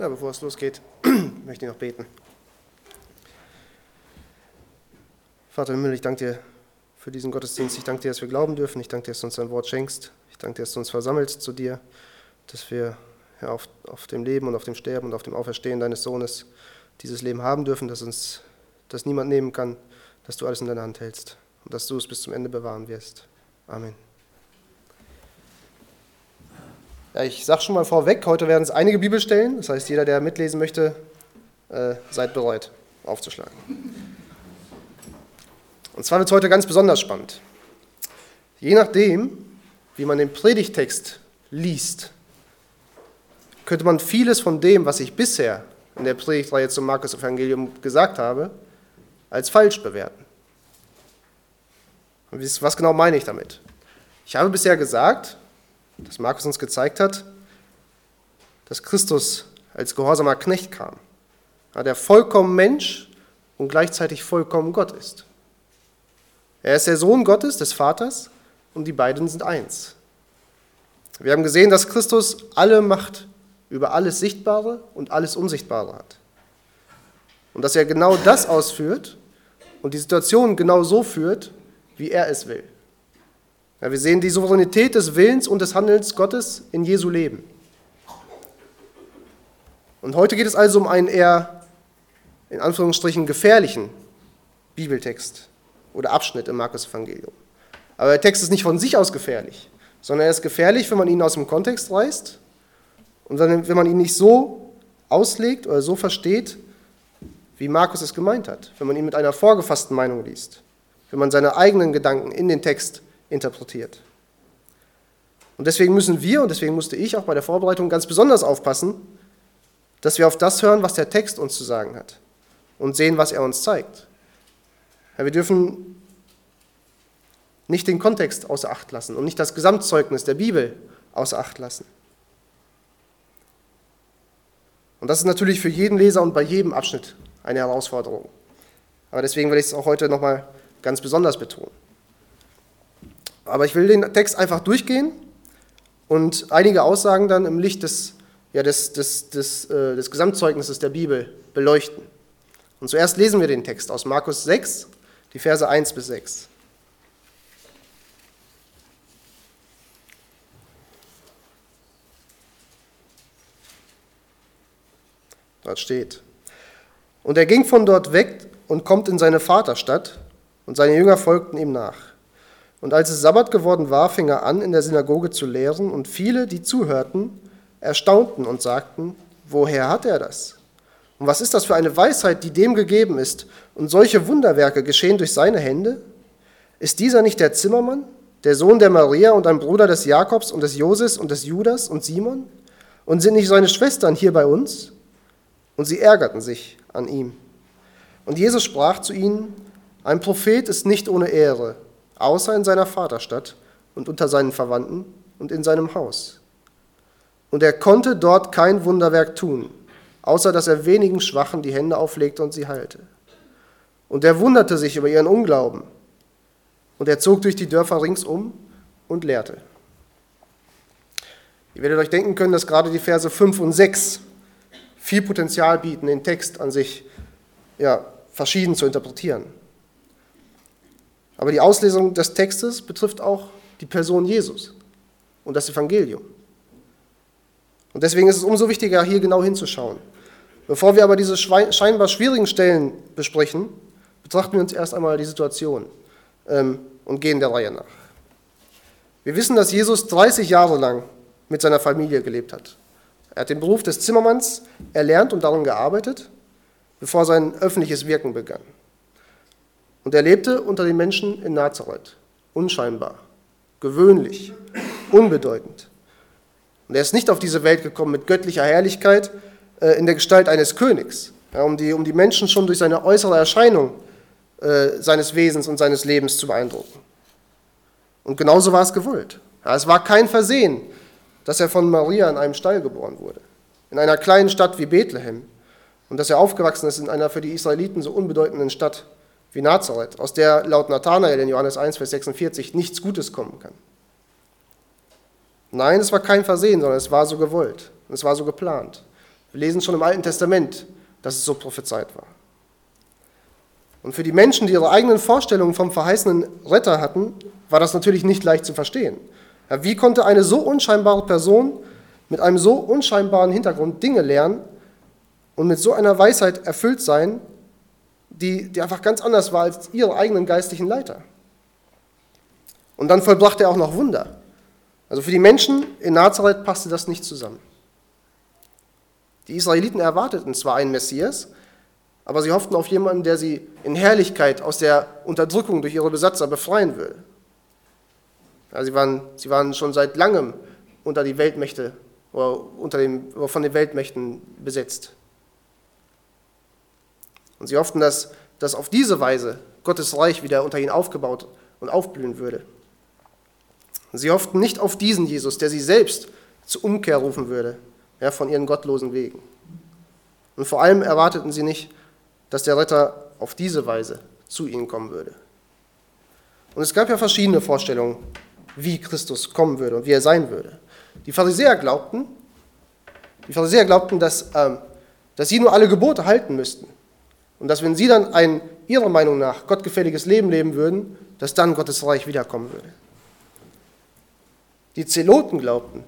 Ja, bevor es losgeht, möchte ich noch beten. Vater im Himmel, ich danke dir für diesen Gottesdienst. Ich danke dir, dass wir glauben dürfen. Ich danke dir, dass du uns dein Wort schenkst. Ich danke dir, dass du uns versammelst zu dir, dass wir ja, auf, auf dem Leben und auf dem Sterben und auf dem Auferstehen deines Sohnes dieses Leben haben dürfen, dass uns das niemand nehmen kann, dass du alles in deiner Hand hältst und dass du es bis zum Ende bewahren wirst. Amen. Ja, ich sage schon mal vorweg, heute werden es einige Bibelstellen. Das heißt, jeder, der mitlesen möchte, äh, seid bereit, aufzuschlagen. Und zwar wird es heute ganz besonders spannend. Je nachdem, wie man den Predigtext liest, könnte man vieles von dem, was ich bisher in der Predigtreihe zum Markus-Evangelium gesagt habe, als falsch bewerten. Und was genau meine ich damit? Ich habe bisher gesagt, dass Markus uns gezeigt hat, dass Christus als gehorsamer Knecht kam, der vollkommen Mensch und gleichzeitig vollkommen Gott ist. Er ist der Sohn Gottes, des Vaters, und die beiden sind eins. Wir haben gesehen, dass Christus alle Macht über alles Sichtbare und alles Unsichtbare hat. Und dass er genau das ausführt und die Situation genau so führt, wie er es will. Ja, wir sehen die Souveränität des Willens und des Handelns Gottes in Jesu Leben. Und heute geht es also um einen eher, in Anführungsstrichen, gefährlichen Bibeltext oder Abschnitt im Markus-Evangelium. Aber der Text ist nicht von sich aus gefährlich, sondern er ist gefährlich, wenn man ihn aus dem Kontext reißt und wenn man ihn nicht so auslegt oder so versteht, wie Markus es gemeint hat, wenn man ihn mit einer vorgefassten Meinung liest, wenn man seine eigenen Gedanken in den Text interpretiert. Und deswegen müssen wir, und deswegen musste ich auch bei der Vorbereitung ganz besonders aufpassen, dass wir auf das hören, was der Text uns zu sagen hat und sehen, was er uns zeigt. Ja, wir dürfen nicht den Kontext außer Acht lassen und nicht das Gesamtzeugnis der Bibel außer Acht lassen. Und das ist natürlich für jeden Leser und bei jedem Abschnitt eine Herausforderung. Aber deswegen will ich es auch heute nochmal ganz besonders betonen. Aber ich will den Text einfach durchgehen und einige Aussagen dann im Licht des, ja, des, des, des, äh, des Gesamtzeugnisses der Bibel beleuchten. Und zuerst lesen wir den Text aus Markus 6, die Verse 1 bis 6. Dort steht, und er ging von dort weg und kommt in seine Vaterstadt, und seine Jünger folgten ihm nach. Und als es Sabbat geworden war, fing er an, in der Synagoge zu lehren, und viele, die zuhörten, erstaunten und sagten, woher hat er das? Und was ist das für eine Weisheit, die dem gegeben ist? Und solche Wunderwerke geschehen durch seine Hände? Ist dieser nicht der Zimmermann, der Sohn der Maria und ein Bruder des Jakobs und des Joses und des Judas und Simon? Und sind nicht seine Schwestern hier bei uns? Und sie ärgerten sich an ihm. Und Jesus sprach zu ihnen, ein Prophet ist nicht ohne Ehre, außer in seiner Vaterstadt und unter seinen Verwandten und in seinem Haus. Und er konnte dort kein Wunderwerk tun, außer dass er wenigen Schwachen die Hände auflegte und sie heilte. Und er wunderte sich über ihren Unglauben. Und er zog durch die Dörfer ringsum und lehrte. Ihr werdet euch denken können, dass gerade die Verse 5 und 6 viel Potenzial bieten, den Text an sich ja, verschieden zu interpretieren. Aber die Auslesung des Textes betrifft auch die Person Jesus und das Evangelium. Und deswegen ist es umso wichtiger, hier genau hinzuschauen. Bevor wir aber diese scheinbar schwierigen Stellen besprechen, betrachten wir uns erst einmal die Situation ähm, und gehen der Reihe nach. Wir wissen, dass Jesus 30 Jahre lang mit seiner Familie gelebt hat. Er hat den Beruf des Zimmermanns erlernt und daran gearbeitet, bevor sein öffentliches Wirken begann. Und er lebte unter den Menschen in Nazareth, unscheinbar, gewöhnlich, unbedeutend. Und er ist nicht auf diese Welt gekommen mit göttlicher Herrlichkeit äh, in der Gestalt eines Königs, ja, um, die, um die Menschen schon durch seine äußere Erscheinung äh, seines Wesens und seines Lebens zu beeindrucken. Und genauso war es gewollt. Ja, es war kein Versehen, dass er von Maria in einem Stall geboren wurde, in einer kleinen Stadt wie Bethlehem, und dass er aufgewachsen ist in einer für die Israeliten so unbedeutenden Stadt wie Nazareth, aus der laut Nathanael in Johannes 1, Vers 46 nichts Gutes kommen kann. Nein, es war kein Versehen, sondern es war so gewollt und es war so geplant. Wir lesen schon im Alten Testament, dass es so prophezeit war. Und für die Menschen, die ihre eigenen Vorstellungen vom verheißenen Retter hatten, war das natürlich nicht leicht zu verstehen. Ja, wie konnte eine so unscheinbare Person mit einem so unscheinbaren Hintergrund Dinge lernen und mit so einer Weisheit erfüllt sein, die, die einfach ganz anders war als ihre eigenen geistlichen Leiter? Und dann vollbrachte er auch noch Wunder. Also für die Menschen in Nazareth passte das nicht zusammen. Die Israeliten erwarteten zwar einen Messias, aber sie hofften auf jemanden, der sie in Herrlichkeit aus der Unterdrückung durch ihre Besatzer befreien will. Ja, sie, waren, sie waren schon seit langem unter die Weltmächte oder, unter dem, oder von den Weltmächten besetzt. Und sie hofften, dass, dass auf diese Weise Gottes Reich wieder unter ihnen aufgebaut und aufblühen würde. Sie hofften nicht auf diesen Jesus, der sie selbst zur Umkehr rufen würde, ja, von ihren gottlosen Wegen. Und vor allem erwarteten sie nicht, dass der Retter auf diese Weise zu ihnen kommen würde. Und es gab ja verschiedene Vorstellungen, wie Christus kommen würde und wie er sein würde. Die Pharisäer glaubten, die Pharisäer glaubten, dass, ähm, dass sie nur alle Gebote halten müssten und dass wenn sie dann ein ihrer Meinung nach gottgefälliges Leben leben würden, dass dann Gottes Reich wiederkommen würde. Die Zeloten glaubten,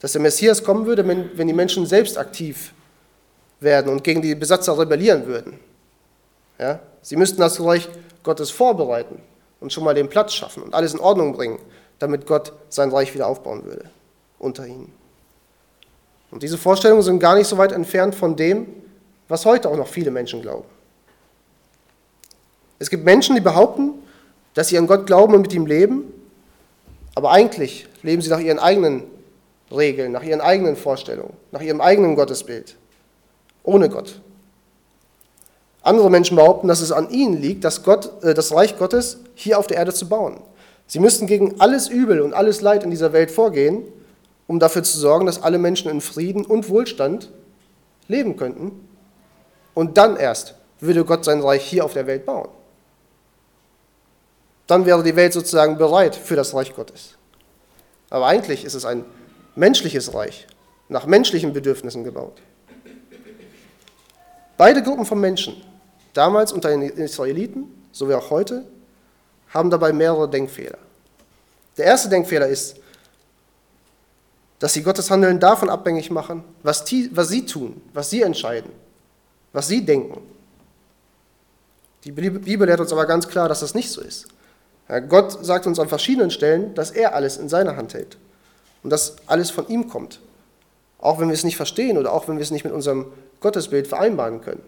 dass der Messias kommen würde, wenn, wenn die Menschen selbst aktiv werden und gegen die Besatzer rebellieren würden. Ja? Sie müssten das Reich Gottes vorbereiten und schon mal den Platz schaffen und alles in Ordnung bringen, damit Gott sein Reich wieder aufbauen würde unter ihnen. Und diese Vorstellungen sind gar nicht so weit entfernt von dem, was heute auch noch viele Menschen glauben. Es gibt Menschen, die behaupten, dass sie an Gott glauben und mit ihm leben, aber eigentlich leben sie nach ihren eigenen Regeln, nach ihren eigenen Vorstellungen, nach ihrem eigenen Gottesbild ohne Gott. Andere Menschen behaupten, dass es an ihnen liegt, das, Gott, äh, das Reich Gottes hier auf der Erde zu bauen. Sie müssten gegen alles Übel und alles Leid in dieser Welt vorgehen, um dafür zu sorgen, dass alle Menschen in Frieden und Wohlstand leben könnten. Und dann erst würde Gott sein Reich hier auf der Welt bauen. Dann wäre die Welt sozusagen bereit für das Reich Gottes. Aber eigentlich ist es ein menschliches Reich, nach menschlichen Bedürfnissen gebaut. Beide Gruppen von Menschen, damals unter den Israeliten, sowie auch heute, haben dabei mehrere Denkfehler. Der erste Denkfehler ist, dass sie Gottes Handeln davon abhängig machen, was, die, was sie tun, was sie entscheiden, was sie denken. Die Bibel lehrt uns aber ganz klar, dass das nicht so ist. Gott sagt uns an verschiedenen Stellen, dass er alles in seiner Hand hält und dass alles von ihm kommt. Auch wenn wir es nicht verstehen oder auch wenn wir es nicht mit unserem Gottesbild vereinbaren können.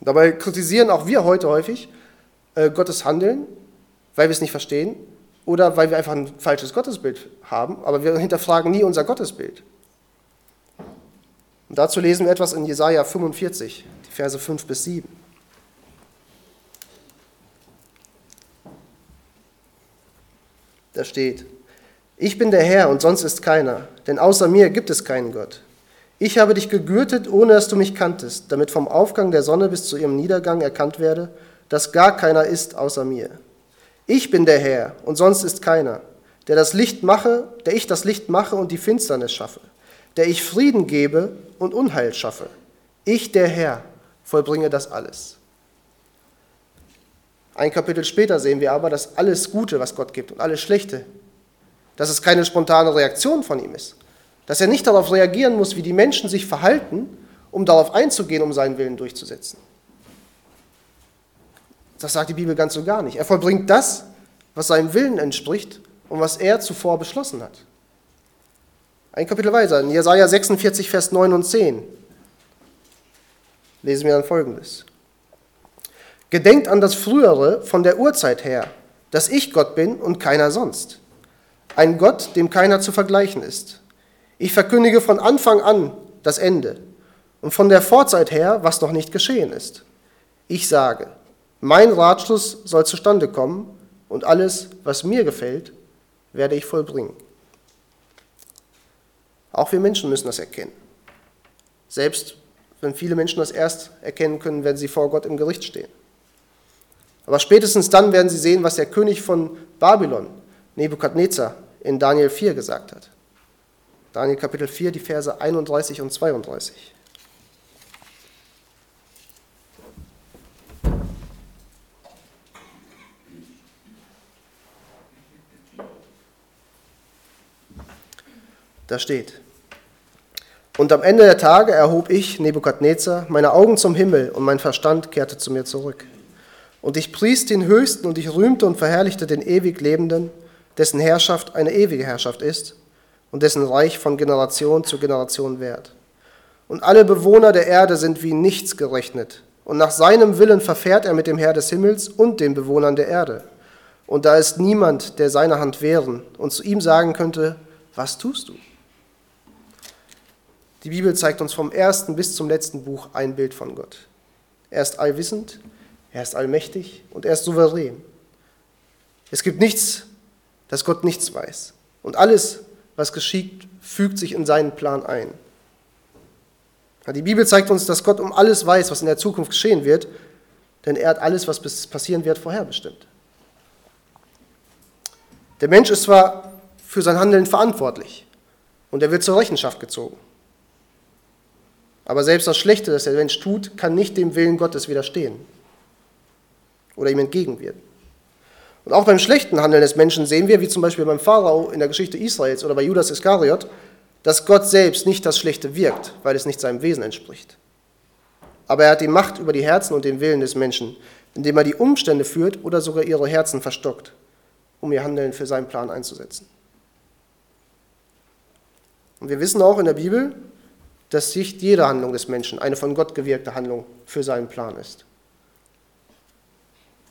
Dabei kritisieren auch wir heute häufig äh, Gottes Handeln, weil wir es nicht verstehen oder weil wir einfach ein falsches Gottesbild haben, aber wir hinterfragen nie unser Gottesbild. Und dazu lesen wir etwas in Jesaja 45, die Verse 5 bis 7. Da steht, ich bin der Herr und sonst ist keiner, denn außer mir gibt es keinen Gott. Ich habe dich gegürtet, ohne dass du mich kanntest, damit vom Aufgang der Sonne bis zu ihrem Niedergang erkannt werde, dass gar keiner ist außer mir. Ich bin der Herr und sonst ist keiner, der das Licht mache, der ich das Licht mache und die Finsternis schaffe, der ich Frieden gebe und Unheil schaffe. Ich, der Herr, vollbringe das alles. Ein Kapitel später sehen wir aber, dass alles Gute, was Gott gibt und alles Schlechte, dass es keine spontane Reaktion von ihm ist, dass er nicht darauf reagieren muss, wie die Menschen sich verhalten, um darauf einzugehen, um seinen Willen durchzusetzen. Das sagt die Bibel ganz so gar nicht. Er vollbringt das, was seinem Willen entspricht und was er zuvor beschlossen hat. Ein Kapitel weiter, in Jesaja 46, Vers 9 und 10, lesen wir dann folgendes: Gedenkt an das Frühere von der Urzeit her, dass ich Gott bin und keiner sonst. Ein Gott, dem keiner zu vergleichen ist. Ich verkündige von Anfang an das Ende und von der Vorzeit her, was noch nicht geschehen ist. Ich sage, mein Ratschluss soll zustande kommen und alles, was mir gefällt, werde ich vollbringen. Auch wir Menschen müssen das erkennen. Selbst wenn viele Menschen das erst erkennen können, wenn sie vor Gott im Gericht stehen. Aber spätestens dann werden sie sehen, was der König von Babylon, Nebukadnezar, in Daniel 4 gesagt hat. Daniel Kapitel 4, die Verse 31 und 32. Da steht, und am Ende der Tage erhob ich, Nebukadnezar, meine Augen zum Himmel und mein Verstand kehrte zu mir zurück. Und ich pries den Höchsten und ich rühmte und verherrlichte den ewig Lebenden, dessen Herrschaft eine ewige Herrschaft ist und dessen Reich von Generation zu Generation währt. Und alle Bewohner der Erde sind wie nichts gerechnet. Und nach seinem Willen verfährt er mit dem Herr des Himmels und den Bewohnern der Erde. Und da ist niemand, der seine Hand wehren und zu ihm sagen könnte, was tust du? Die Bibel zeigt uns vom ersten bis zum letzten Buch ein Bild von Gott. Er ist allwissend, er ist allmächtig und er ist souverän. Es gibt nichts, das Gott nichts weiß. Und alles, was geschieht, fügt sich in seinen Plan ein. Die Bibel zeigt uns, dass Gott um alles weiß, was in der Zukunft geschehen wird, denn er hat alles, was passieren wird, vorherbestimmt. Der Mensch ist zwar für sein Handeln verantwortlich und er wird zur Rechenschaft gezogen. Aber selbst das Schlechte, das der Mensch tut, kann nicht dem Willen Gottes widerstehen oder ihm entgegenwirken. Und auch beim schlechten Handeln des Menschen sehen wir, wie zum Beispiel beim Pharao in der Geschichte Israels oder bei Judas Iskariot, dass Gott selbst nicht das Schlechte wirkt, weil es nicht seinem Wesen entspricht. Aber er hat die Macht über die Herzen und den Willen des Menschen, indem er die Umstände führt oder sogar ihre Herzen verstockt, um ihr Handeln für seinen Plan einzusetzen. Und wir wissen auch in der Bibel, dass nicht jede Handlung des Menschen eine von Gott gewirkte Handlung für seinen Plan ist.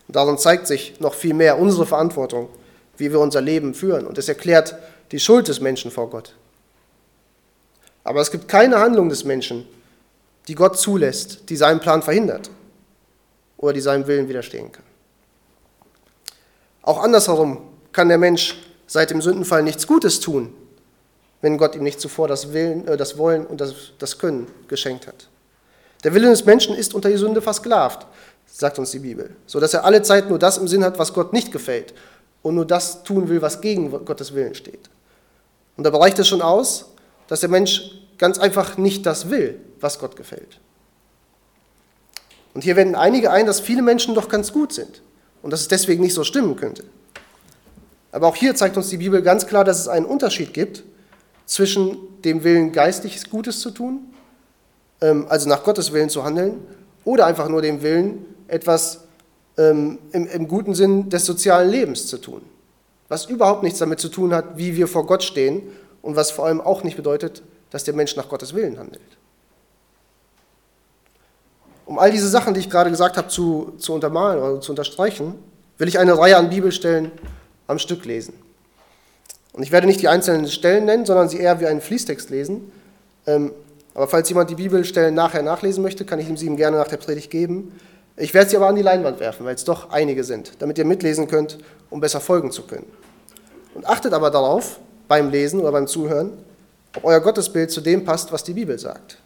Und darin zeigt sich noch viel mehr unsere Verantwortung, wie wir unser Leben führen. Und es erklärt die Schuld des Menschen vor Gott. Aber es gibt keine Handlung des Menschen, die Gott zulässt, die seinen Plan verhindert oder die seinem Willen widerstehen kann. Auch andersherum kann der Mensch seit dem Sündenfall nichts Gutes tun, wenn Gott ihm nicht zuvor das, Willen, äh, das Wollen und das, das Können geschenkt hat. Der Wille des Menschen ist unter die Sünde versklavt, sagt uns die Bibel, so dass er alle Zeit nur das im Sinn hat, was Gott nicht gefällt und nur das tun will, was gegen Gottes Willen steht. Und da reicht es schon aus, dass der Mensch ganz einfach nicht das will, was Gott gefällt. Und hier wenden einige ein, dass viele Menschen doch ganz gut sind und dass es deswegen nicht so stimmen könnte. Aber auch hier zeigt uns die Bibel ganz klar, dass es einen Unterschied gibt zwischen dem Willen, geistliches Gutes zu tun, ähm, also nach Gottes Willen zu handeln, oder einfach nur dem Willen, etwas ähm, im, im guten Sinn des sozialen Lebens zu tun, was überhaupt nichts damit zu tun hat, wie wir vor Gott stehen und was vor allem auch nicht bedeutet, dass der Mensch nach Gottes Willen handelt. Um all diese Sachen, die ich gerade gesagt habe, zu, zu untermalen oder zu unterstreichen, will ich eine Reihe an Bibelstellen am Stück lesen. Und ich werde nicht die einzelnen Stellen nennen, sondern sie eher wie einen Fließtext lesen. Ähm, aber falls jemand die Bibelstellen nachher nachlesen möchte, kann ich ihm sie ihm gerne nach der Predigt geben. Ich werde sie aber an die Leinwand werfen, weil es doch einige sind, damit ihr mitlesen könnt, um besser folgen zu können. Und achtet aber darauf, beim Lesen oder beim Zuhören, ob euer Gottesbild zu dem passt, was die Bibel sagt.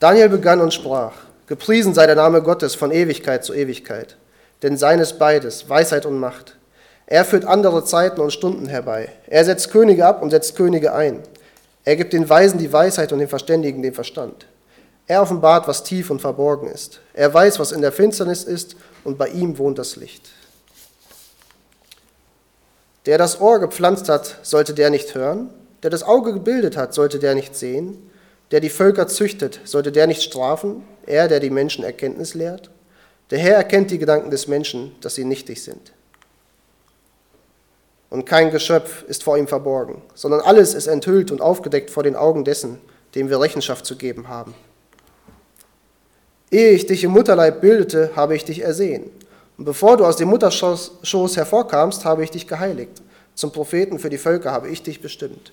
Daniel begann und sprach, Gepriesen sei der Name Gottes von Ewigkeit zu Ewigkeit, denn seines beides, Weisheit und Macht. Er führt andere Zeiten und Stunden herbei. Er setzt Könige ab und setzt Könige ein. Er gibt den Weisen die Weisheit und den Verständigen den Verstand. Er offenbart, was tief und verborgen ist. Er weiß, was in der Finsternis ist, und bei ihm wohnt das Licht. Der das Ohr gepflanzt hat, sollte der nicht hören? Der das Auge gebildet hat, sollte der nicht sehen? Der die Völker züchtet, sollte der nicht strafen? Er, der die Menschen Erkenntnis lehrt? Der Herr erkennt die Gedanken des Menschen, dass sie nichtig sind. Und kein Geschöpf ist vor ihm verborgen, sondern alles ist enthüllt und aufgedeckt vor den Augen dessen, dem wir Rechenschaft zu geben haben. Ehe ich dich im Mutterleib bildete, habe ich dich ersehen. Und bevor du aus dem Mutterschoß hervorkamst, habe ich dich geheiligt. Zum Propheten für die Völker habe ich dich bestimmt.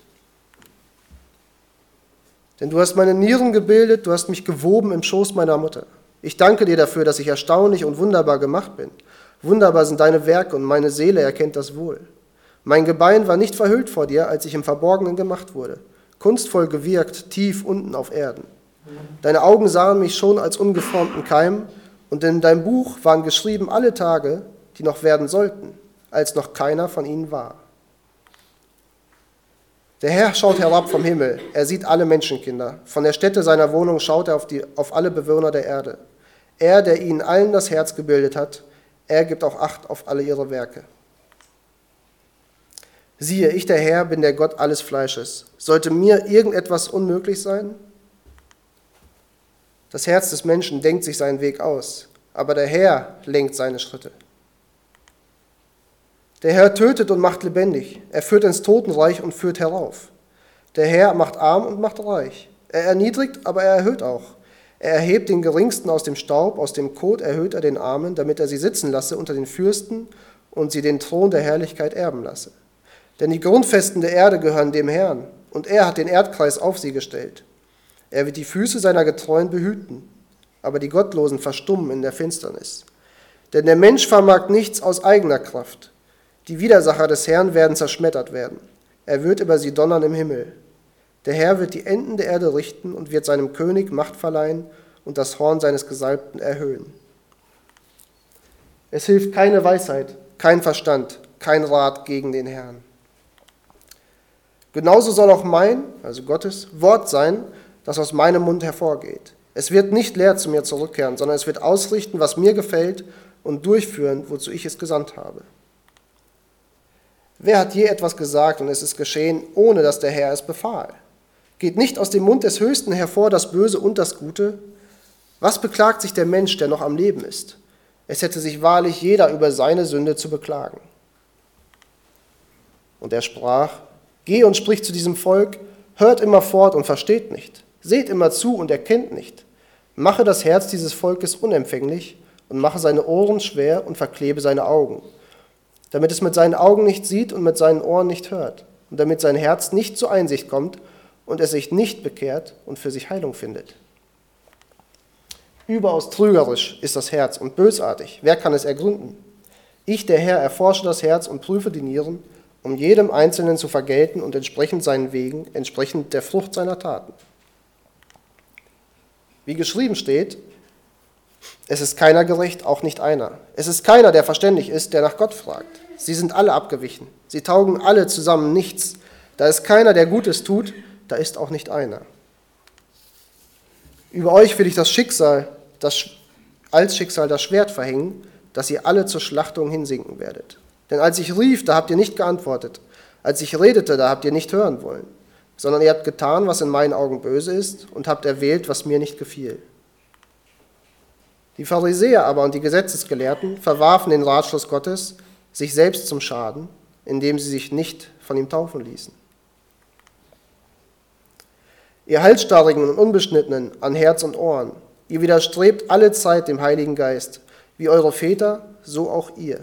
Denn du hast meine Nieren gebildet, du hast mich gewoben im Schoß meiner Mutter. Ich danke dir dafür, dass ich erstaunlich und wunderbar gemacht bin. Wunderbar sind deine Werke und meine Seele erkennt das wohl. Mein Gebein war nicht verhüllt vor dir, als ich im Verborgenen gemacht wurde, kunstvoll gewirkt, tief unten auf Erden. Deine Augen sahen mich schon als ungeformten Keim, und in deinem Buch waren geschrieben alle Tage, die noch werden sollten, als noch keiner von ihnen war. Der Herr schaut herab vom Himmel, er sieht alle Menschenkinder. Von der Stätte seiner Wohnung schaut er auf, die, auf alle Bewohner der Erde. Er, der ihnen allen das Herz gebildet hat, er gibt auch Acht auf alle ihre Werke. Siehe, ich der Herr bin der Gott alles Fleisches. Sollte mir irgendetwas unmöglich sein? Das Herz des Menschen denkt sich seinen Weg aus, aber der Herr lenkt seine Schritte. Der Herr tötet und macht lebendig. Er führt ins Totenreich und führt herauf. Der Herr macht arm und macht reich. Er erniedrigt, aber er erhöht auch. Er erhebt den Geringsten aus dem Staub, aus dem Kot erhöht er den Armen, damit er sie sitzen lasse unter den Fürsten und sie den Thron der Herrlichkeit erben lasse. Denn die Grundfesten der Erde gehören dem Herrn, und er hat den Erdkreis auf sie gestellt. Er wird die Füße seiner Getreuen behüten, aber die Gottlosen verstummen in der Finsternis. Denn der Mensch vermag nichts aus eigener Kraft. Die Widersacher des Herrn werden zerschmettert werden. Er wird über sie donnern im Himmel. Der Herr wird die Enden der Erde richten und wird seinem König Macht verleihen und das Horn seines Gesalbten erhöhen. Es hilft keine Weisheit, kein Verstand, kein Rat gegen den Herrn. Genauso soll auch mein, also Gottes, Wort sein, das aus meinem Mund hervorgeht. Es wird nicht leer zu mir zurückkehren, sondern es wird ausrichten, was mir gefällt und durchführen, wozu ich es gesandt habe. Wer hat je etwas gesagt und es ist geschehen, ohne dass der Herr es befahl? Geht nicht aus dem Mund des Höchsten hervor das Böse und das Gute? Was beklagt sich der Mensch, der noch am Leben ist? Es hätte sich wahrlich jeder über seine Sünde zu beklagen. Und er sprach, Geh und sprich zu diesem Volk, hört immer fort und versteht nicht, seht immer zu und erkennt nicht. Mache das Herz dieses Volkes unempfänglich und mache seine Ohren schwer und verklebe seine Augen damit es mit seinen Augen nicht sieht und mit seinen Ohren nicht hört, und damit sein Herz nicht zur Einsicht kommt und es sich nicht bekehrt und für sich Heilung findet. Überaus trügerisch ist das Herz und bösartig. Wer kann es ergründen? Ich, der Herr, erforsche das Herz und prüfe die Nieren, um jedem Einzelnen zu vergelten und entsprechend seinen Wegen, entsprechend der Frucht seiner Taten. Wie geschrieben steht, es ist keiner gerecht, auch nicht einer. Es ist keiner, der verständig ist, der nach Gott fragt. Sie sind alle abgewichen. Sie taugen alle zusammen nichts. Da ist keiner, der Gutes tut, da ist auch nicht einer. Über euch will ich das Schicksal, das, als Schicksal das Schwert verhängen, dass ihr alle zur Schlachtung hinsinken werdet. Denn als ich rief, da habt ihr nicht geantwortet. Als ich redete, da habt ihr nicht hören wollen. Sondern ihr habt getan, was in meinen Augen böse ist, und habt erwählt, was mir nicht gefiel. Die Pharisäer aber und die Gesetzesgelehrten verwarfen den Ratschluss Gottes, sich selbst zum Schaden, indem sie sich nicht von ihm taufen ließen. Ihr Halsstarrigen und Unbeschnittenen an Herz und Ohren, ihr widerstrebt alle Zeit dem Heiligen Geist, wie eure Väter, so auch ihr.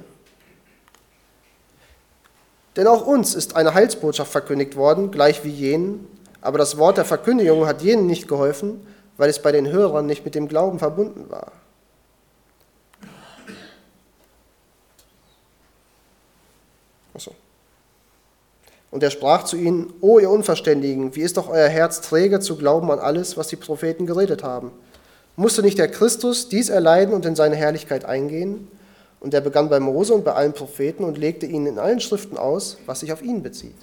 Denn auch uns ist eine Heilsbotschaft verkündigt worden, gleich wie jenen, aber das Wort der Verkündigung hat jenen nicht geholfen, weil es bei den Hörern nicht mit dem Glauben verbunden war. Achso. Und er sprach zu ihnen, O ihr Unverständigen, wie ist doch euer Herz träge zu glauben an alles, was die Propheten geredet haben? Musste nicht der Christus dies erleiden und in seine Herrlichkeit eingehen? Und er begann bei Mose und bei allen Propheten und legte ihnen in allen Schriften aus, was sich auf ihn bezieht.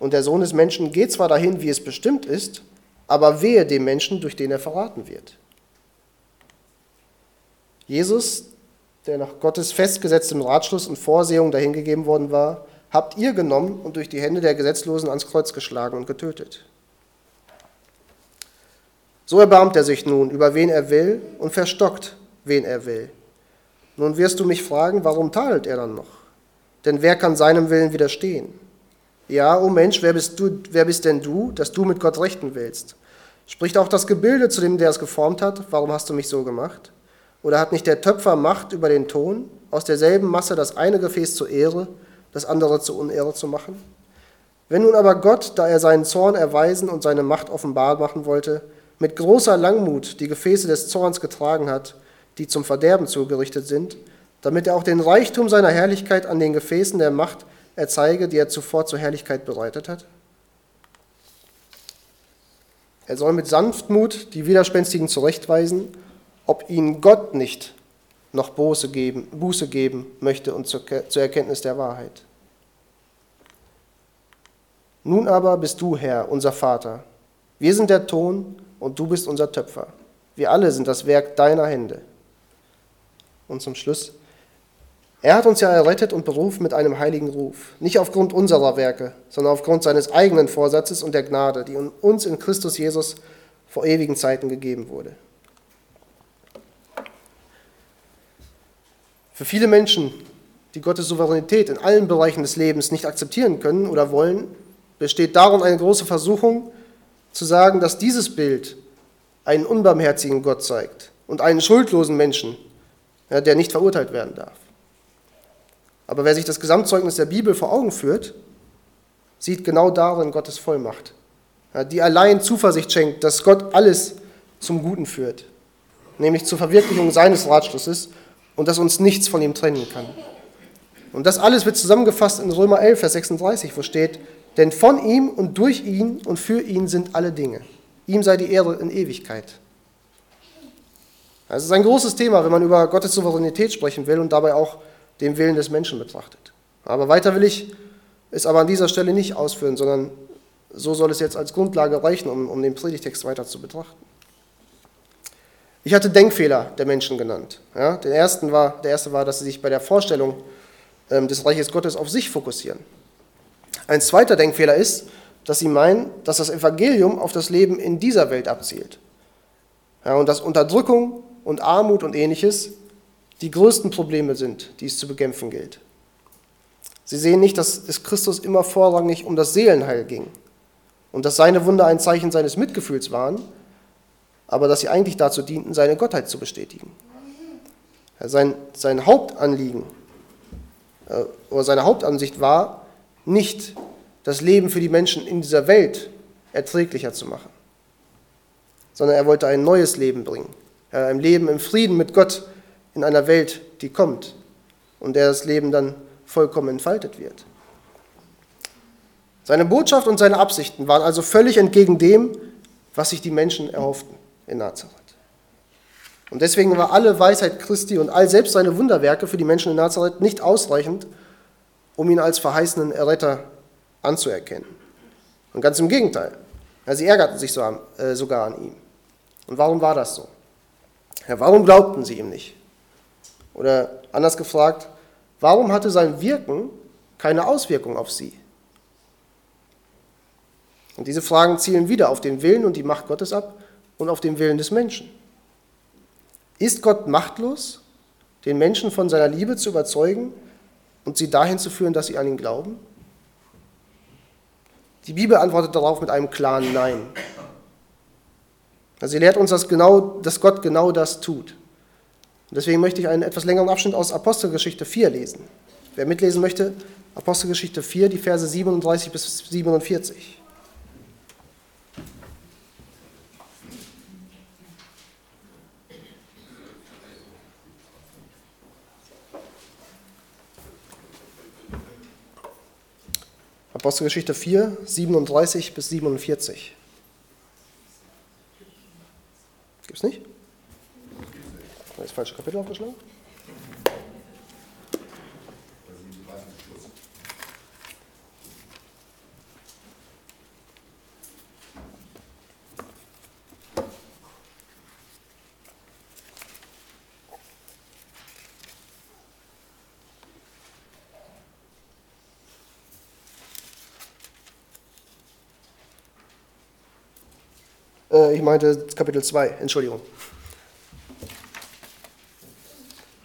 Und der Sohn des Menschen geht zwar dahin, wie es bestimmt ist, aber wehe dem Menschen, durch den er verraten wird. Jesus, der nach Gottes festgesetztem Ratschluss und Vorsehung dahingegeben worden war, habt ihr genommen und durch die Hände der Gesetzlosen ans Kreuz geschlagen und getötet. So erbarmt er sich nun, über wen er will, und verstockt, wen er will. Nun wirst du mich fragen, warum tadelt er dann noch? Denn wer kann seinem Willen widerstehen? Ja, o oh Mensch, wer bist, du, wer bist denn du, dass du mit Gott rechten willst? Spricht auch das Gebilde zu dem, der es geformt hat, warum hast du mich so gemacht? Oder hat nicht der Töpfer Macht über den Ton, aus derselben Masse das eine Gefäß zur Ehre, das andere zur Unehre zu machen? Wenn nun aber Gott, da er seinen Zorn erweisen und seine Macht offenbar machen wollte, mit großer Langmut die Gefäße des Zorns getragen hat, die zum Verderben zugerichtet sind, damit er auch den Reichtum seiner Herrlichkeit an den Gefäßen der Macht erzeige, die er zuvor zur Herrlichkeit bereitet hat? Er soll mit Sanftmut die Widerspenstigen zurechtweisen ob ihnen Gott nicht noch Buße geben, Buße geben möchte und zur, zur Erkenntnis der Wahrheit. Nun aber bist du, Herr, unser Vater. Wir sind der Ton und du bist unser Töpfer. Wir alle sind das Werk deiner Hände. Und zum Schluss, er hat uns ja errettet und berufen mit einem heiligen Ruf, nicht aufgrund unserer Werke, sondern aufgrund seines eigenen Vorsatzes und der Gnade, die uns in Christus Jesus vor ewigen Zeiten gegeben wurde. Für viele Menschen, die Gottes Souveränität in allen Bereichen des Lebens nicht akzeptieren können oder wollen, besteht darin eine große Versuchung, zu sagen, dass dieses Bild einen unbarmherzigen Gott zeigt und einen schuldlosen Menschen, der nicht verurteilt werden darf. Aber wer sich das Gesamtzeugnis der Bibel vor Augen führt, sieht genau darin Gottes Vollmacht, die allein Zuversicht schenkt, dass Gott alles zum Guten führt, nämlich zur Verwirklichung seines Ratschlusses und dass uns nichts von ihm trennen kann. Und das alles wird zusammengefasst in Römer 11, Vers 36, wo steht, denn von ihm und durch ihn und für ihn sind alle Dinge. Ihm sei die Ehre in Ewigkeit. Das ist ein großes Thema, wenn man über Gottes Souveränität sprechen will und dabei auch den Willen des Menschen betrachtet. Aber weiter will ich es aber an dieser Stelle nicht ausführen, sondern so soll es jetzt als Grundlage reichen, um, um den Predigtext weiter zu betrachten. Ich hatte Denkfehler der Menschen genannt. Ja, der, ersten war, der erste war, dass sie sich bei der Vorstellung ähm, des Reiches Gottes auf sich fokussieren. Ein zweiter Denkfehler ist, dass sie meinen, dass das Evangelium auf das Leben in dieser Welt abzielt. Ja, und dass Unterdrückung und Armut und ähnliches die größten Probleme sind, die es zu bekämpfen gilt. Sie sehen nicht, dass es Christus immer vorrangig um das Seelenheil ging und dass seine Wunder ein Zeichen seines Mitgefühls waren, aber dass sie eigentlich dazu dienten, seine Gottheit zu bestätigen. Sein, sein Hauptanliegen äh, oder seine Hauptansicht war, nicht das Leben für die Menschen in dieser Welt erträglicher zu machen, sondern er wollte ein neues Leben bringen, ein Leben im Frieden mit Gott in einer Welt, die kommt und der das Leben dann vollkommen entfaltet wird. Seine Botschaft und seine Absichten waren also völlig entgegen dem, was sich die Menschen erhofften in Nazareth. Und deswegen war alle Weisheit Christi und all selbst seine Wunderwerke für die Menschen in Nazareth nicht ausreichend, um ihn als verheißenen Erretter anzuerkennen. Und ganz im Gegenteil. Ja, sie ärgerten sich äh, sogar an ihm. Und warum war das so? Ja, warum glaubten sie ihm nicht? Oder anders gefragt, warum hatte sein Wirken keine Auswirkung auf sie? Und diese Fragen zielen wieder auf den Willen und die Macht Gottes ab und auf den Willen des Menschen. Ist Gott machtlos, den Menschen von seiner Liebe zu überzeugen und sie dahin zu führen, dass sie an ihn glauben? Die Bibel antwortet darauf mit einem klaren Nein. Also sie lehrt uns, dass, genau, dass Gott genau das tut. Und deswegen möchte ich einen etwas längeren Abschnitt aus Apostelgeschichte 4 lesen. Wer mitlesen möchte, Apostelgeschichte 4, die Verse 37 bis 47. Apostelgeschichte 4, 37 bis 47. Gibt es nicht? Das falsche Kapitel aufgeschlagen? Äh, ich meinte Kapitel 2, Entschuldigung.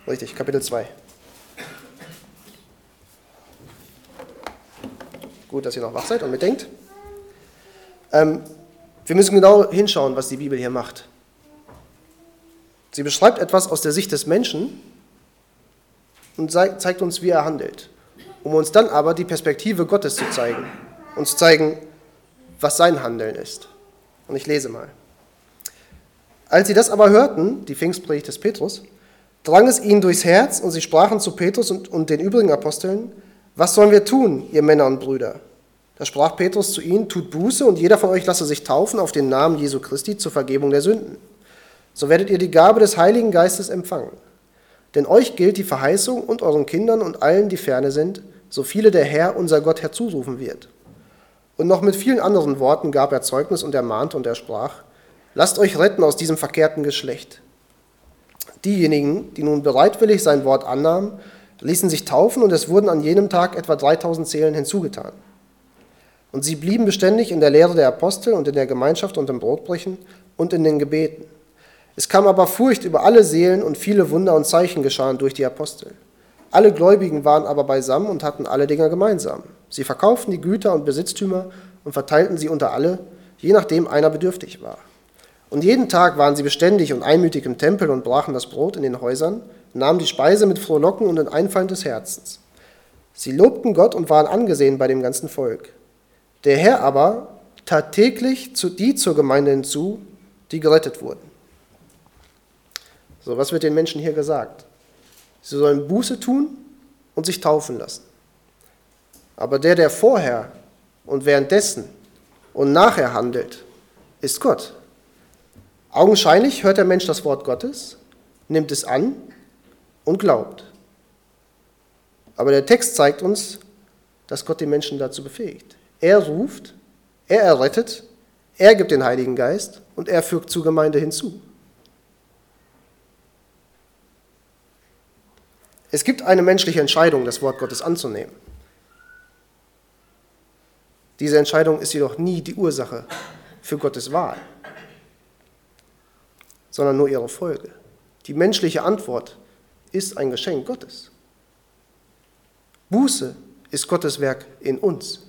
Richtig, Kapitel 2. Gut, dass ihr noch wach seid und mitdenkt. Ähm, wir müssen genau hinschauen, was die Bibel hier macht. Sie beschreibt etwas aus der Sicht des Menschen und zeigt uns, wie er handelt, um uns dann aber die Perspektive Gottes zu zeigen, uns zeigen, was sein Handeln ist. Und ich lese mal. Als sie das aber hörten, die Pfingstpredigt des Petrus, drang es ihnen durchs Herz und sie sprachen zu Petrus und, und den übrigen Aposteln, was sollen wir tun, ihr Männer und Brüder? Da sprach Petrus zu ihnen, tut Buße und jeder von euch lasse sich taufen auf den Namen Jesu Christi zur Vergebung der Sünden. So werdet ihr die Gabe des Heiligen Geistes empfangen. Denn euch gilt die Verheißung und euren Kindern und allen, die ferne sind, so viele der Herr, unser Gott, herzurufen wird. Und noch mit vielen anderen Worten gab er Zeugnis und ermahnte und er sprach, lasst euch retten aus diesem verkehrten Geschlecht. Diejenigen, die nun bereitwillig sein Wort annahmen, ließen sich taufen und es wurden an jenem Tag etwa 3000 Seelen hinzugetan. Und sie blieben beständig in der Lehre der Apostel und in der Gemeinschaft und im Brotbrechen und in den Gebeten. Es kam aber Furcht über alle Seelen und viele Wunder und Zeichen geschahen durch die Apostel. Alle Gläubigen waren aber beisammen und hatten alle Dinge gemeinsam. Sie verkauften die Güter und Besitztümer und verteilten sie unter alle, je nachdem einer bedürftig war. Und jeden Tag waren sie beständig und einmütig im Tempel und brachen das Brot in den Häusern, nahmen die Speise mit Frohlocken und den Einfallen des Herzens. Sie lobten Gott und waren angesehen bei dem ganzen Volk. Der Herr aber tat täglich die zur Gemeinde hinzu, die gerettet wurden. So, was wird den Menschen hier gesagt? Sie sollen Buße tun und sich taufen lassen. Aber der, der vorher und währenddessen und nachher handelt, ist Gott. Augenscheinlich hört der Mensch das Wort Gottes, nimmt es an und glaubt. Aber der Text zeigt uns, dass Gott den Menschen dazu befähigt. Er ruft, er errettet, er gibt den Heiligen Geist und er fügt zur Gemeinde hinzu. Es gibt eine menschliche Entscheidung, das Wort Gottes anzunehmen. Diese Entscheidung ist jedoch nie die Ursache für Gottes Wahl, sondern nur ihre Folge. Die menschliche Antwort ist ein Geschenk Gottes. Buße ist Gottes Werk in uns.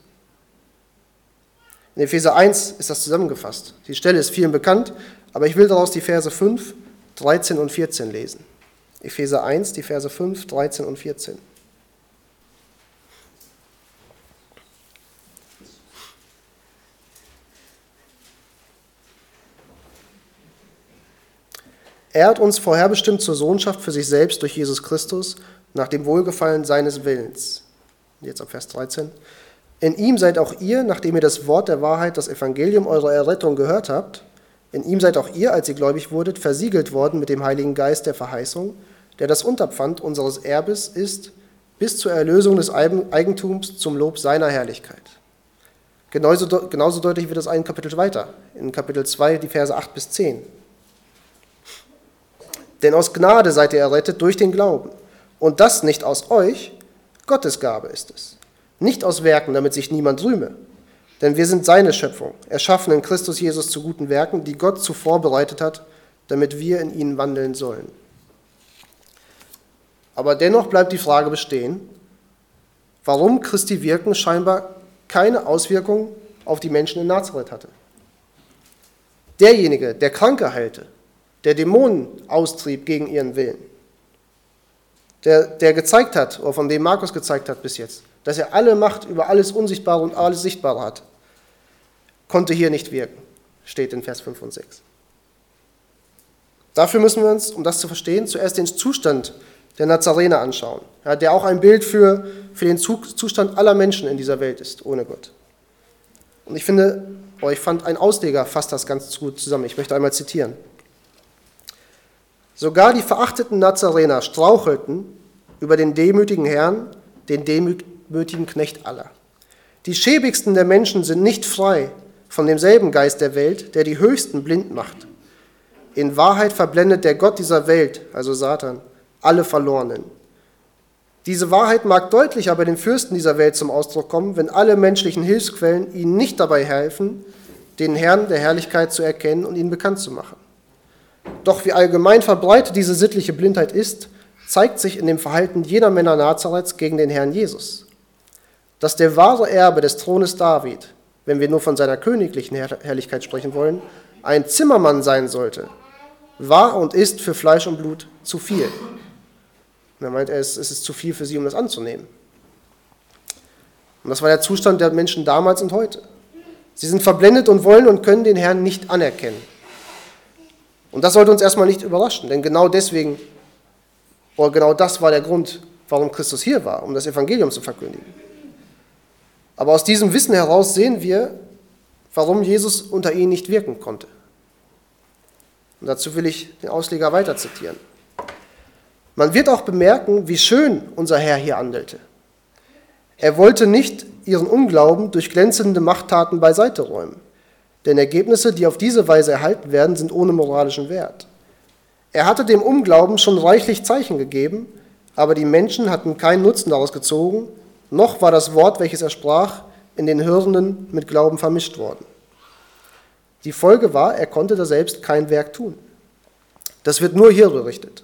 In Epheser 1 ist das zusammengefasst. Die Stelle ist vielen bekannt, aber ich will daraus die Verse 5, 13 und 14 lesen. Epheser 1, die Verse 5, 13 und 14. Er hat uns vorherbestimmt zur Sohnschaft für sich selbst durch Jesus Christus, nach dem Wohlgefallen seines Willens. Jetzt ab Vers 13. In ihm seid auch ihr, nachdem ihr das Wort der Wahrheit, das Evangelium eurer Errettung gehört habt, in ihm seid auch ihr, als ihr gläubig wurdet, versiegelt worden mit dem Heiligen Geist der Verheißung, der das Unterpfand unseres Erbes ist, bis zur Erlösung des Eigentums zum Lob seiner Herrlichkeit. Genauso, genauso deutlich wird es ein Kapitel weiter, in Kapitel 2, die Verse 8 bis 10. Denn aus Gnade seid ihr errettet durch den Glauben. Und das nicht aus euch, Gottes Gabe ist es. Nicht aus Werken, damit sich niemand rühme. Denn wir sind seine Schöpfung, erschaffen in Christus Jesus zu guten Werken, die Gott zuvor bereitet hat, damit wir in ihnen wandeln sollen. Aber dennoch bleibt die Frage bestehen, warum Christi Wirken scheinbar keine Auswirkung auf die Menschen in Nazareth hatte. Derjenige, der Kranke heilte, der Dämonen austrieb gegen ihren Willen, der, der gezeigt hat, oder von dem Markus gezeigt hat bis jetzt, dass er alle Macht über alles Unsichtbare und alles Sichtbare hat, konnte hier nicht wirken, steht in Vers 5 und 6. Dafür müssen wir uns, um das zu verstehen, zuerst den Zustand der Nazarener anschauen, ja, der auch ein Bild für, für den Zustand aller Menschen in dieser Welt ist, ohne Gott. Und ich finde, oh, ich fand, ein Ausleger fasst das ganz gut zusammen. Ich möchte einmal zitieren. Sogar die verachteten Nazarener strauchelten über den demütigen Herrn, den demütigen Knecht aller. Die schäbigsten der Menschen sind nicht frei von demselben Geist der Welt, der die Höchsten blind macht. In Wahrheit verblendet der Gott dieser Welt, also Satan, alle Verlorenen. Diese Wahrheit mag deutlicher bei den Fürsten dieser Welt zum Ausdruck kommen, wenn alle menschlichen Hilfsquellen ihnen nicht dabei helfen, den Herrn der Herrlichkeit zu erkennen und ihn bekannt zu machen. Doch wie allgemein verbreitet diese sittliche Blindheit ist, zeigt sich in dem Verhalten jener Männer Nazareths gegen den Herrn Jesus. Dass der wahre Erbe des Thrones David, wenn wir nur von seiner königlichen Herrlichkeit sprechen wollen, ein Zimmermann sein sollte, war und ist für Fleisch und Blut zu viel. Und er meint, es, ist zu viel für sie, um das anzunehmen. Und das war der Zustand der Menschen damals und heute. Sie sind verblendet und wollen und können den Herrn nicht anerkennen. Und das sollte uns erstmal nicht überraschen, denn genau deswegen, oder genau das war der Grund, warum Christus hier war, um das Evangelium zu verkündigen. Aber aus diesem Wissen heraus sehen wir, warum Jesus unter ihnen nicht wirken konnte. Und dazu will ich den Ausleger weiter zitieren. Man wird auch bemerken, wie schön unser Herr hier handelte. Er wollte nicht ihren Unglauben durch glänzende Machttaten beiseite räumen, denn Ergebnisse, die auf diese Weise erhalten werden, sind ohne moralischen Wert. Er hatte dem Unglauben schon reichlich Zeichen gegeben, aber die Menschen hatten keinen Nutzen daraus gezogen, noch war das Wort, welches er sprach, in den Hörenden mit Glauben vermischt worden. Die Folge war, er konnte da selbst kein Werk tun. Das wird nur hier berichtet.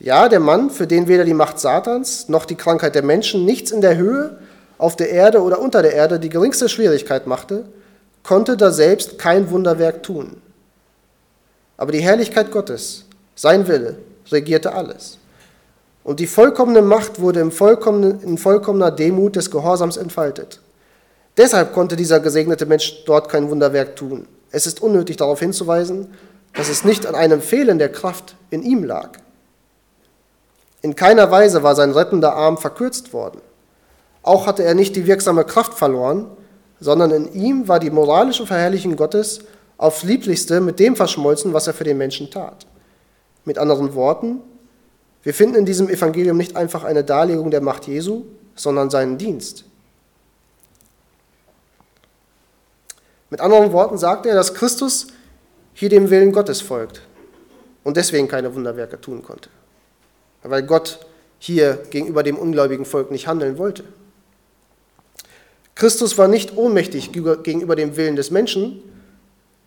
Ja, der Mann, für den weder die Macht Satans noch die Krankheit der Menschen nichts in der Höhe, auf der Erde oder unter der Erde die geringste Schwierigkeit machte, konnte da selbst kein Wunderwerk tun. Aber die Herrlichkeit Gottes, sein Wille, regierte alles. Und die vollkommene Macht wurde in vollkommener Demut des Gehorsams entfaltet. Deshalb konnte dieser gesegnete Mensch dort kein Wunderwerk tun. Es ist unnötig darauf hinzuweisen, dass es nicht an einem Fehlen der Kraft in ihm lag. In keiner Weise war sein rettender Arm verkürzt worden. Auch hatte er nicht die wirksame Kraft verloren, sondern in ihm war die moralische Verherrlichung Gottes aufs lieblichste mit dem verschmolzen, was er für den Menschen tat. Mit anderen Worten, wir finden in diesem Evangelium nicht einfach eine Darlegung der Macht Jesu, sondern seinen Dienst. Mit anderen Worten sagt er, dass Christus hier dem Willen Gottes folgt und deswegen keine Wunderwerke tun konnte weil Gott hier gegenüber dem ungläubigen Volk nicht handeln wollte. Christus war nicht ohnmächtig gegenüber dem Willen des Menschen,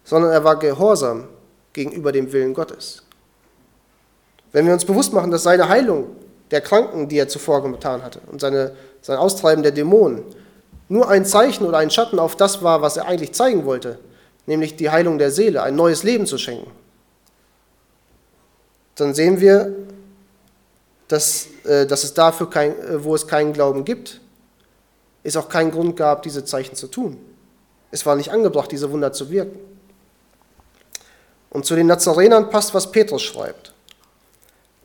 sondern er war gehorsam gegenüber dem Willen Gottes. Wenn wir uns bewusst machen, dass seine Heilung der Kranken, die er zuvor getan hatte, und seine, sein Austreiben der Dämonen nur ein Zeichen oder ein Schatten auf das war, was er eigentlich zeigen wollte, nämlich die Heilung der Seele, ein neues Leben zu schenken, dann sehen wir, dass, äh, dass es dafür, kein, äh, wo es keinen Glauben gibt, es auch keinen Grund gab, diese Zeichen zu tun. Es war nicht angebracht, diese Wunder zu wirken. Und zu den Nazarenern passt, was Petrus schreibt.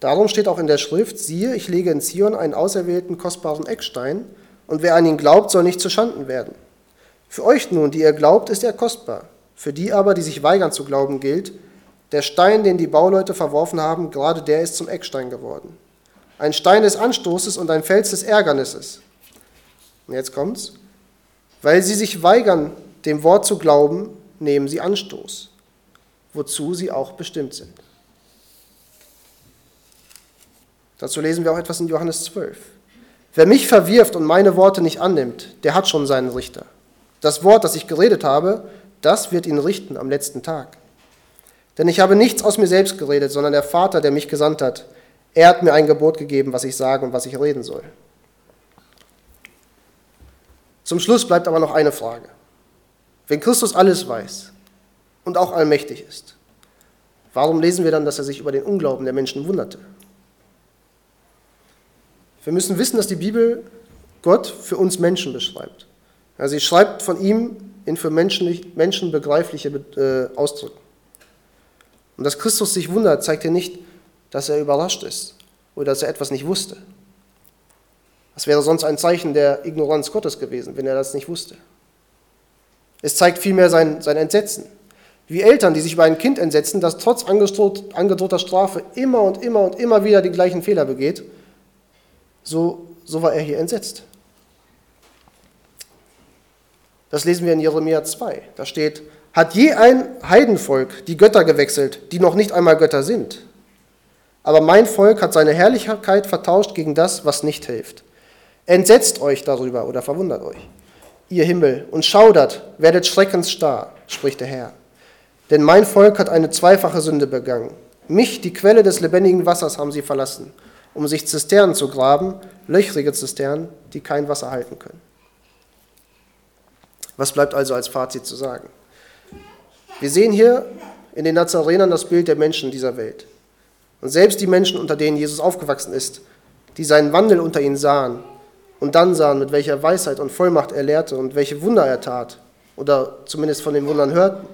Darum steht auch in der Schrift, siehe, ich lege in Zion einen auserwählten, kostbaren Eckstein, und wer an ihn glaubt, soll nicht zu Schanden werden. Für euch nun, die ihr glaubt, ist er kostbar. Für die aber, die sich weigern zu glauben, gilt, der Stein, den die Bauleute verworfen haben, gerade der ist zum Eckstein geworden ein Stein des Anstoßes und ein Fels des Ärgernisses. Und jetzt kommt's. Weil sie sich weigern, dem Wort zu glauben, nehmen sie Anstoß, wozu sie auch bestimmt sind. Dazu lesen wir auch etwas in Johannes 12. Wer mich verwirft und meine Worte nicht annimmt, der hat schon seinen Richter. Das Wort, das ich geredet habe, das wird ihn richten am letzten Tag. Denn ich habe nichts aus mir selbst geredet, sondern der Vater, der mich gesandt hat, er hat mir ein Gebot gegeben, was ich sagen und was ich reden soll. Zum Schluss bleibt aber noch eine Frage. Wenn Christus alles weiß und auch allmächtig ist, warum lesen wir dann, dass er sich über den Unglauben der Menschen wunderte? Wir müssen wissen, dass die Bibel Gott für uns Menschen beschreibt. Sie schreibt von ihm in für Menschen, Menschen begreifliche äh, Ausdrücke. Und dass Christus sich wundert, zeigt ja nicht, dass er überrascht ist oder dass er etwas nicht wusste. Das wäre sonst ein Zeichen der Ignoranz Gottes gewesen, wenn er das nicht wusste. Es zeigt vielmehr sein, sein Entsetzen. Wie Eltern, die sich über ein Kind entsetzen, das trotz angedrohter Strafe immer und immer und immer wieder die gleichen Fehler begeht, so, so war er hier entsetzt. Das lesen wir in Jeremia 2. Da steht, hat je ein Heidenvolk die Götter gewechselt, die noch nicht einmal Götter sind? aber mein Volk hat seine Herrlichkeit vertauscht gegen das, was nicht hilft. Entsetzt euch darüber oder verwundert euch, ihr Himmel, und schaudert, werdet schreckensstarr, spricht der Herr. Denn mein Volk hat eine zweifache Sünde begangen. Mich, die Quelle des lebendigen Wassers, haben sie verlassen, um sich Zisternen zu graben, löchrige Zisternen, die kein Wasser halten können. Was bleibt also als Fazit zu sagen? Wir sehen hier in den Nazarenern das Bild der Menschen dieser Welt. Und selbst die Menschen, unter denen Jesus aufgewachsen ist, die seinen Wandel unter ihnen sahen und dann sahen, mit welcher Weisheit und Vollmacht er lehrte und welche Wunder er tat, oder zumindest von den Wundern hörten,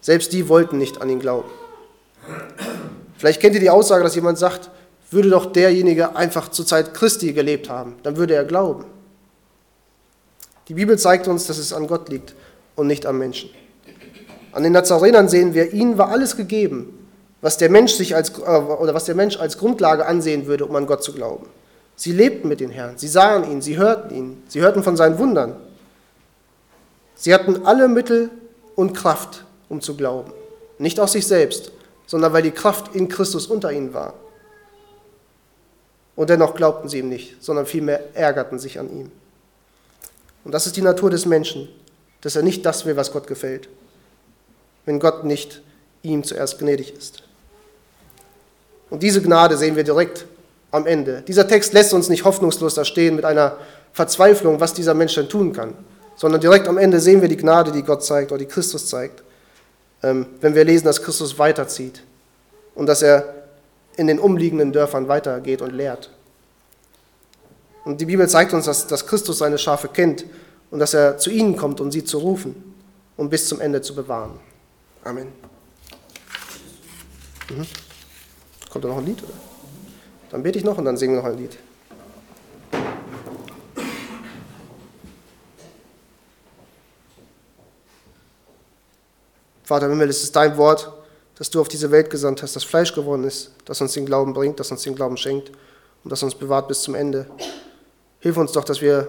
selbst die wollten nicht an ihn glauben. Vielleicht kennt ihr die Aussage, dass jemand sagt, würde doch derjenige einfach zur Zeit Christi gelebt haben, dann würde er glauben. Die Bibel zeigt uns, dass es an Gott liegt und nicht am Menschen. An den Nazarenern sehen wir, ihnen war alles gegeben, was der Mensch sich als, äh, oder was der Mensch als Grundlage ansehen würde, um an Gott zu glauben. Sie lebten mit den Herrn, sie sahen ihn, sie hörten ihn, sie hörten von seinen Wundern. Sie hatten alle Mittel und Kraft, um zu glauben. Nicht aus sich selbst, sondern weil die Kraft in Christus unter ihnen war. Und dennoch glaubten sie ihm nicht, sondern vielmehr ärgerten sich an ihm. Und das ist die Natur des Menschen, dass er nicht das will, was Gott gefällt, wenn Gott nicht ihm zuerst gnädig ist. Und diese Gnade sehen wir direkt am Ende. Dieser Text lässt uns nicht hoffnungslos da stehen mit einer Verzweiflung, was dieser Mensch denn tun kann, sondern direkt am Ende sehen wir die Gnade, die Gott zeigt oder die Christus zeigt, ähm, wenn wir lesen, dass Christus weiterzieht und dass er in den umliegenden Dörfern weitergeht und lehrt. Und die Bibel zeigt uns, dass, dass Christus seine Schafe kennt und dass er zu ihnen kommt, um sie zu rufen und bis zum Ende zu bewahren. Amen. Mhm. Kommt da noch ein Lied? Oder? Dann bete ich noch und dann singen wir noch ein Lied. Vater im Himmel, es ist dein Wort, das du auf diese Welt gesandt hast, das Fleisch geworden ist, das uns den Glauben bringt, das uns den Glauben schenkt und das uns bewahrt bis zum Ende. Hilf uns doch, dass wir,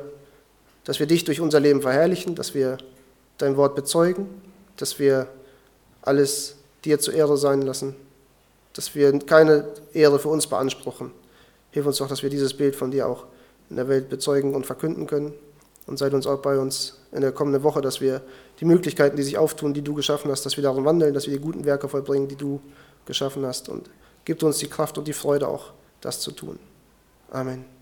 dass wir dich durch unser Leben verherrlichen, dass wir dein Wort bezeugen, dass wir alles dir zur Ehre sein lassen, dass wir keine Ehre für uns beanspruchen. Hilf uns doch, dass wir dieses Bild von dir auch in der Welt bezeugen und verkünden können. Und seid uns auch bei uns in der kommenden Woche, dass wir die Möglichkeiten, die sich auftun, die du geschaffen hast, dass wir darin wandeln, dass wir die guten Werke vollbringen, die du geschaffen hast. Und gib uns die Kraft und die Freude auch, das zu tun. Amen.